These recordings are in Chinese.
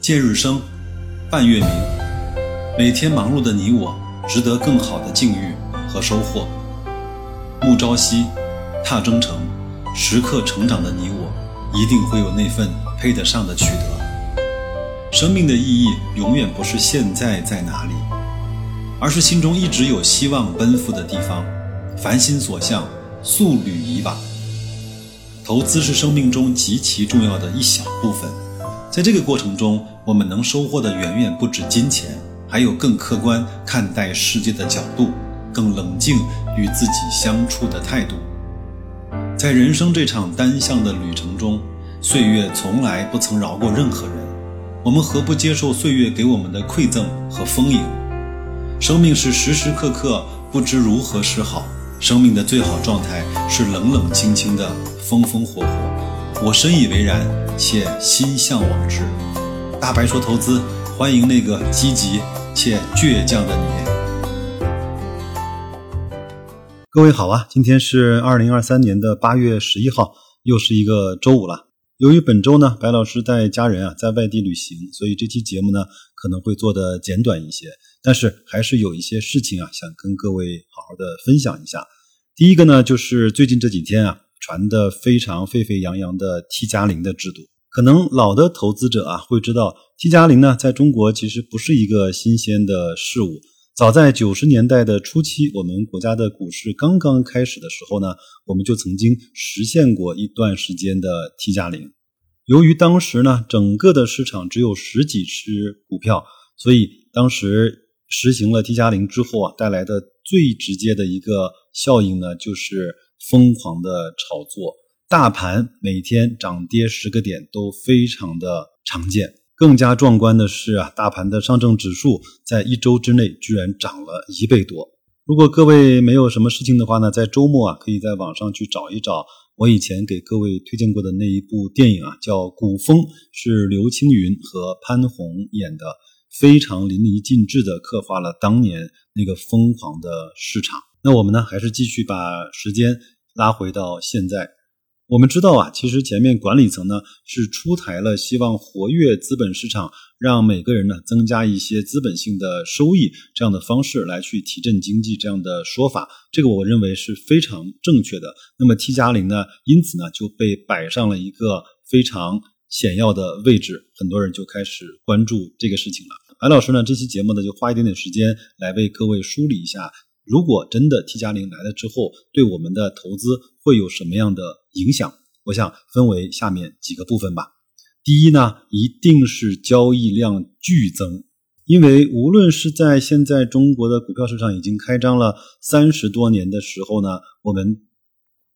见日升，伴月明。每天忙碌的你我，值得更好的境遇和收获。暮朝夕，踏征程，时刻成长的你我，一定会有那份配得上的取得。生命的意义，永远不是现在在哪里，而是心中一直有希望奔赴的地方。凡心所向，速履以往。投资是生命中极其重要的一小部分，在这个过程中，我们能收获的远远不止金钱，还有更客观看待世界的角度，更冷静与自己相处的态度。在人生这场单向的旅程中，岁月从来不曾饶过任何人，我们何不接受岁月给我们的馈赠和丰盈？生命是时时刻刻不知如何是好。生命的最好状态是冷冷清清的，风风火火。我深以为然，且心向往之。大白说投资，欢迎那个积极且倔强的你。各位好啊，今天是二零二三年的八月十一号，又是一个周五了。由于本周呢，白老师带家人啊在外地旅行，所以这期节目呢可能会做的简短一些。但是还是有一些事情啊，想跟各位好好的分享一下。第一个呢，就是最近这几天啊，传的非常沸沸扬扬的 T 加零的制度。可能老的投资者啊会知道，T 加零呢在中国其实不是一个新鲜的事物。早在九十年代的初期，我们国家的股市刚刚开始的时候呢，我们就曾经实现过一段时间的 T 加零。由于当时呢，整个的市场只有十几只股票，所以当时。实行了 T 加零之后啊，带来的最直接的一个效应呢，就是疯狂的炒作，大盘每天涨跌十个点都非常的常见。更加壮观的是啊，大盘的上证指数在一周之内居然涨了一倍多。如果各位没有什么事情的话呢，在周末啊，可以在网上去找一找我以前给各位推荐过的那一部电影啊，叫《古风》，是刘青云和潘虹演的。非常淋漓尽致地刻画了当年那个疯狂的市场。那我们呢，还是继续把时间拉回到现在。我们知道啊，其实前面管理层呢是出台了希望活跃资本市场，让每个人呢增加一些资本性的收益这样的方式来去提振经济这样的说法，这个我认为是非常正确的。那么 T 加零呢，因此呢就被摆上了一个非常。显要的位置，很多人就开始关注这个事情了。白老师呢，这期节目呢，就花一点点时间来为各位梳理一下，如果真的 T 加零来了之后，对我们的投资会有什么样的影响？我想分为下面几个部分吧。第一呢，一定是交易量剧增，因为无论是在现在中国的股票市场已经开张了三十多年的时候呢，我们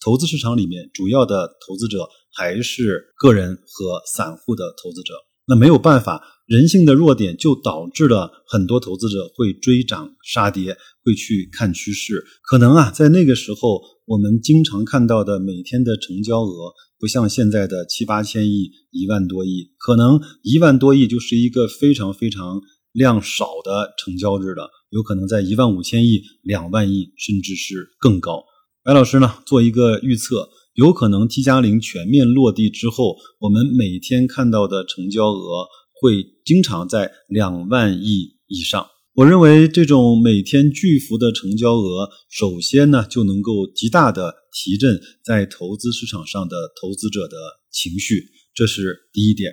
投资市场里面主要的投资者。还是个人和散户的投资者，那没有办法，人性的弱点就导致了很多投资者会追涨杀跌，会去看趋势。可能啊，在那个时候，我们经常看到的每天的成交额，不像现在的七八千亿、一万多亿，可能一万多亿就是一个非常非常量少的成交日了，有可能在一万五千亿、两万亿，甚至是更高。白老师呢，做一个预测。有可能 T 加零全面落地之后，我们每天看到的成交额会经常在两万亿以上。我认为这种每天巨幅的成交额，首先呢就能够极大的提振在投资市场上的投资者的情绪，这是第一点。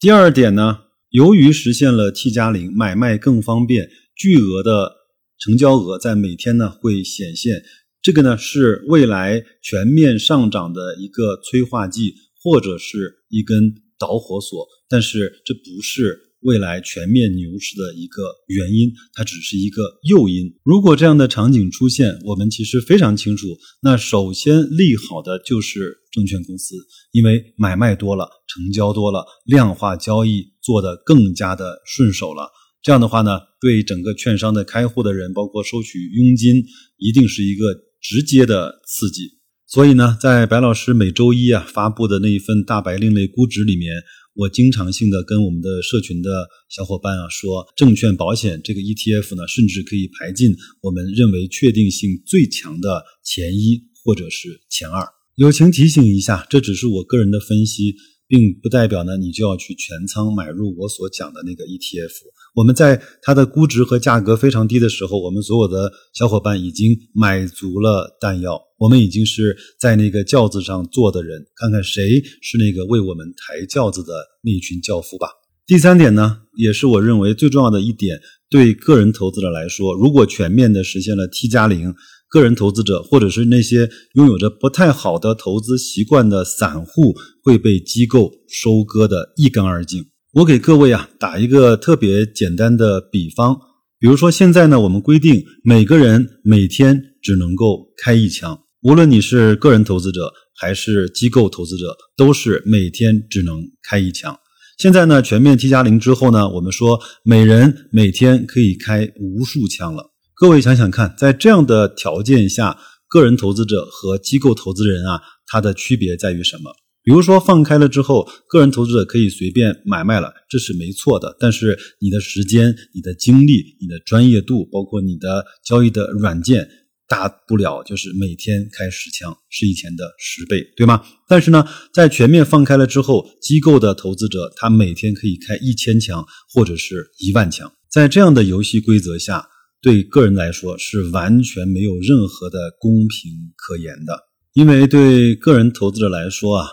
第二点呢，由于实现了 T 加零，买卖更方便，巨额的成交额在每天呢会显现。这个呢是未来全面上涨的一个催化剂，或者是一根导火索，但是这不是未来全面牛市的一个原因，它只是一个诱因。如果这样的场景出现，我们其实非常清楚，那首先利好的就是证券公司，因为买卖多了，成交多了，量化交易做得更加的顺手了。这样的话呢，对整个券商的开户的人，包括收取佣金，一定是一个。直接的刺激，所以呢，在白老师每周一啊发布的那一份大白另类估值里面，我经常性的跟我们的社群的小伙伴啊说，证券保险这个 ETF 呢，甚至可以排进我们认为确定性最强的前一或者是前二。友情提醒一下，这只是我个人的分析，并不代表呢你就要去全仓买入我所讲的那个 ETF。我们在它的估值和价格非常低的时候，我们所有的小伙伴已经买足了弹药，我们已经是在那个轿子上坐的人，看看谁是那个为我们抬轿子的那群轿夫吧。第三点呢，也是我认为最重要的一点，对个人投资者来说，如果全面的实现了 T 加零，个人投资者或者是那些拥有着不太好的投资习惯的散户会被机构收割的一干二净。我给各位啊打一个特别简单的比方，比如说现在呢，我们规定每个人每天只能够开一枪，无论你是个人投资者还是机构投资者，都是每天只能开一枪。现在呢，全面 T 加零之后呢，我们说每人每天可以开无数枪了。各位想想看，在这样的条件下，个人投资者和机构投资人啊，它的区别在于什么？比如说放开了之后，个人投资者可以随便买卖了，这是没错的。但是你的时间、你的精力、你的专业度，包括你的交易的软件，大不了就是每天开十枪，是以前的十倍，对吗？但是呢，在全面放开了之后，机构的投资者他每天可以开一千枪或者是一万枪。在这样的游戏规则下，对个人来说是完全没有任何的公平可言的，因为对个人投资者来说啊。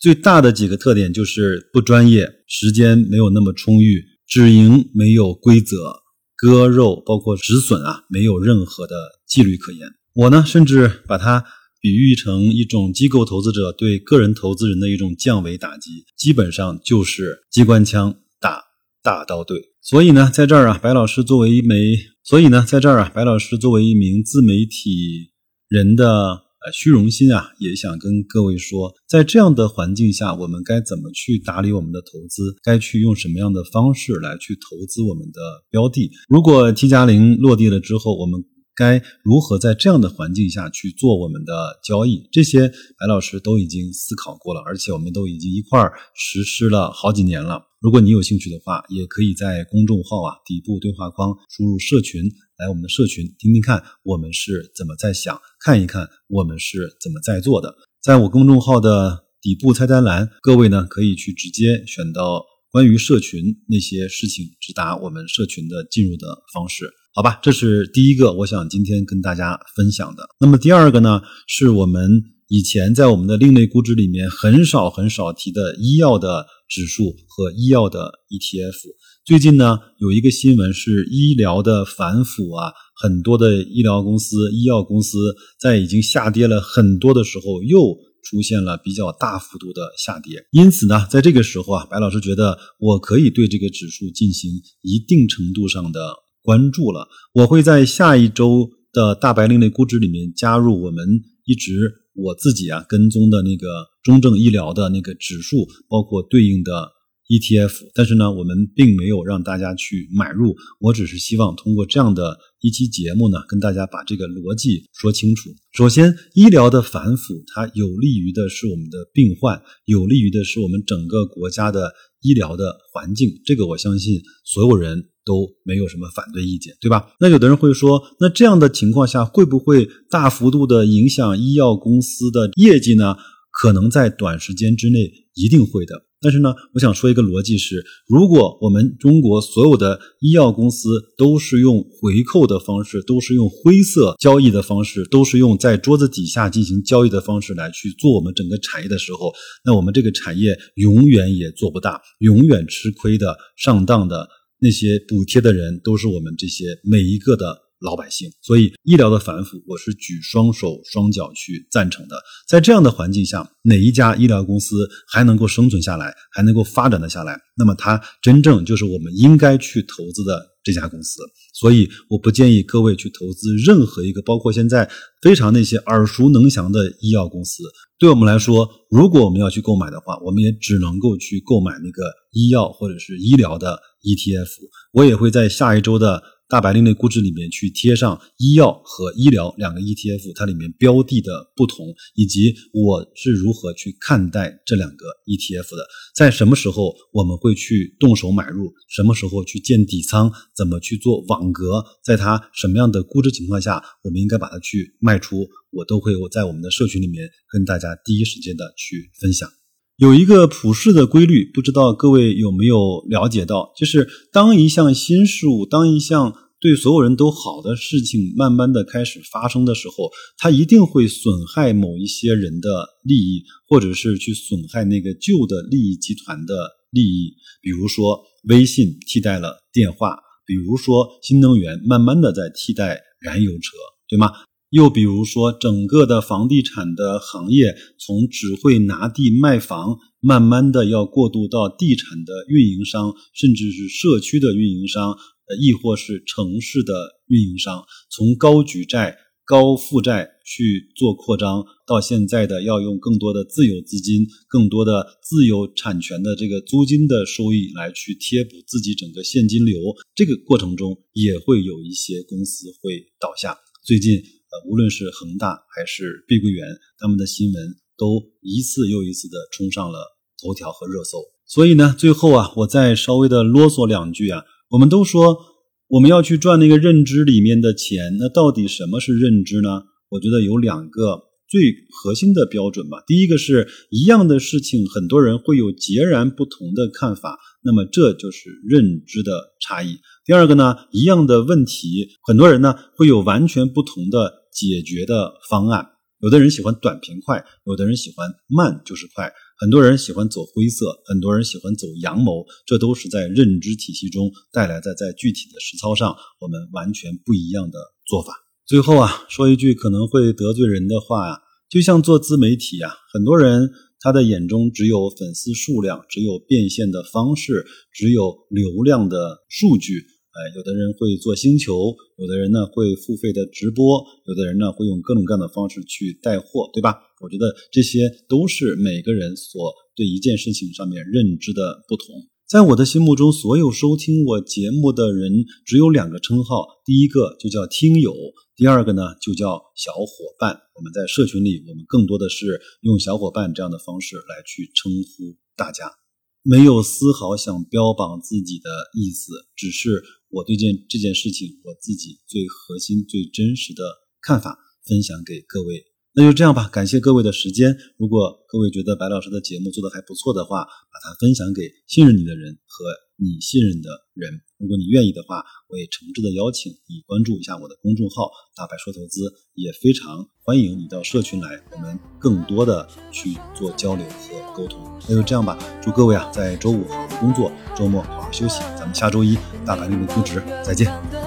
最大的几个特点就是不专业，时间没有那么充裕，止盈没有规则，割肉包括止损啊，没有任何的纪律可言。我呢，甚至把它比喻成一种机构投资者对个人投资人的一种降维打击，基本上就是机关枪打大刀队。所以呢，在这儿啊，白老师作为一枚，所以呢，在这儿啊，白老师作为一名自媒体人的。虚荣心啊，也想跟各位说，在这样的环境下，我们该怎么去打理我们的投资？该去用什么样的方式来去投资我们的标的？如果 T 加零落地了之后，我们该如何在这样的环境下去做我们的交易？这些白老师都已经思考过了，而且我们都已经一块儿实施了好几年了。如果你有兴趣的话，也可以在公众号啊底部对话框输入“社群”。来我们的社群听听看，我们是怎么在想，看一看我们是怎么在做的。在我公众号的底部菜单栏，各位呢可以去直接选到关于社群那些事情，直达我们社群的进入的方式。好吧，这是第一个，我想今天跟大家分享的。那么第二个呢，是我们以前在我们的另类估值里面很少很少提的医药的指数和医药的 ETF。最近呢，有一个新闻是医疗的反腐啊，很多的医疗公司、医药公司在已经下跌了很多的时候，又出现了比较大幅度的下跌。因此呢，在这个时候啊，白老师觉得我可以对这个指数进行一定程度上的关注了。我会在下一周的大白另类估值里面加入我们一直我自己啊跟踪的那个中证医疗的那个指数，包括对应的。ETF，但是呢，我们并没有让大家去买入，我只是希望通过这样的一期节目呢，跟大家把这个逻辑说清楚。首先，医疗的反腐，它有利于的是我们的病患，有利于的是我们整个国家的医疗的环境，这个我相信所有人都没有什么反对意见，对吧？那有的人会说，那这样的情况下会不会大幅度的影响医药公司的业绩呢？可能在短时间之内一定会的。但是呢，我想说一个逻辑是：如果我们中国所有的医药公司都是用回扣的方式，都是用灰色交易的方式，都是用在桌子底下进行交易的方式来去做我们整个产业的时候，那我们这个产业永远也做不大，永远吃亏的、上当的那些补贴的人，都是我们这些每一个的。老百姓，所以医疗的反腐，我是举双手双脚去赞成的。在这样的环境下，哪一家医疗公司还能够生存下来，还能够发展的下来，那么它真正就是我们应该去投资的这家公司。所以，我不建议各位去投资任何一个，包括现在非常那些耳熟能详的医药公司。对我们来说，如果我们要去购买的话，我们也只能够去购买那个医药或者是医疗的 ETF。我也会在下一周的。大白另类估值里面去贴上医药和医疗两个 ETF，它里面标的的不同，以及我是如何去看待这两个 ETF 的，在什么时候我们会去动手买入，什么时候去建底仓，怎么去做网格，在它什么样的估值情况下，我们应该把它去卖出，我都会我在我们的社群里面跟大家第一时间的去分享。有一个普世的规律，不知道各位有没有了解到？就是当一项新事物，当一项对所有人都好的事情，慢慢的开始发生的时候，它一定会损害某一些人的利益，或者是去损害那个旧的利益集团的利益。比如说，微信替代了电话；比如说，新能源慢慢的在替代燃油车，对吗？又比如说，整个的房地产的行业从只会拿地卖房，慢慢的要过渡到地产的运营商，甚至是社区的运营商。呃，亦或是城市的运营商，从高举债、高负债去做扩张，到现在的要用更多的自有资金、更多的自有产权的这个租金的收益来去贴补自己整个现金流，这个过程中也会有一些公司会倒下。最近，呃，无论是恒大还是碧桂园，他们的新闻都一次又一次的冲上了头条和热搜。所以呢，最后啊，我再稍微的啰嗦两句啊。我们都说我们要去赚那个认知里面的钱，那到底什么是认知呢？我觉得有两个最核心的标准吧。第一个是一样的事情，很多人会有截然不同的看法，那么这就是认知的差异。第二个呢，一样的问题，很多人呢会有完全不同的解决的方案。有的人喜欢短平快，有的人喜欢慢就是快。很多人喜欢走灰色，很多人喜欢走阳谋，这都是在认知体系中带来的，在具体的实操上，我们完全不一样的做法。最后啊，说一句可能会得罪人的话啊，就像做自媒体啊，很多人他的眼中只有粉丝数量，只有变现的方式，只有流量的数据。哎，有的人会做星球，有的人呢会付费的直播，有的人呢会用各种各样的方式去带货，对吧？我觉得这些都是每个人所对一件事情上面认知的不同。在我的心目中，所有收听我节目的人只有两个称号，第一个就叫听友，第二个呢就叫小伙伴。我们在社群里，我们更多的是用小伙伴这样的方式来去称呼大家。没有丝毫想标榜自己的意思，只是我对这这件事情我自己最核心、最真实的看法分享给各位。那就这样吧，感谢各位的时间。如果各位觉得白老师的节目做得还不错的话，把它分享给信任你的人和你信任的人。如果你愿意的话，我也诚挚的邀请你关注一下我的公众号“大白说投资”，也非常欢迎你到社群来，我们更多的去做交流和沟通。那就这样吧，祝各位啊，在周五好好工作，周末好好休息。咱们下周一大白秘密估值再见。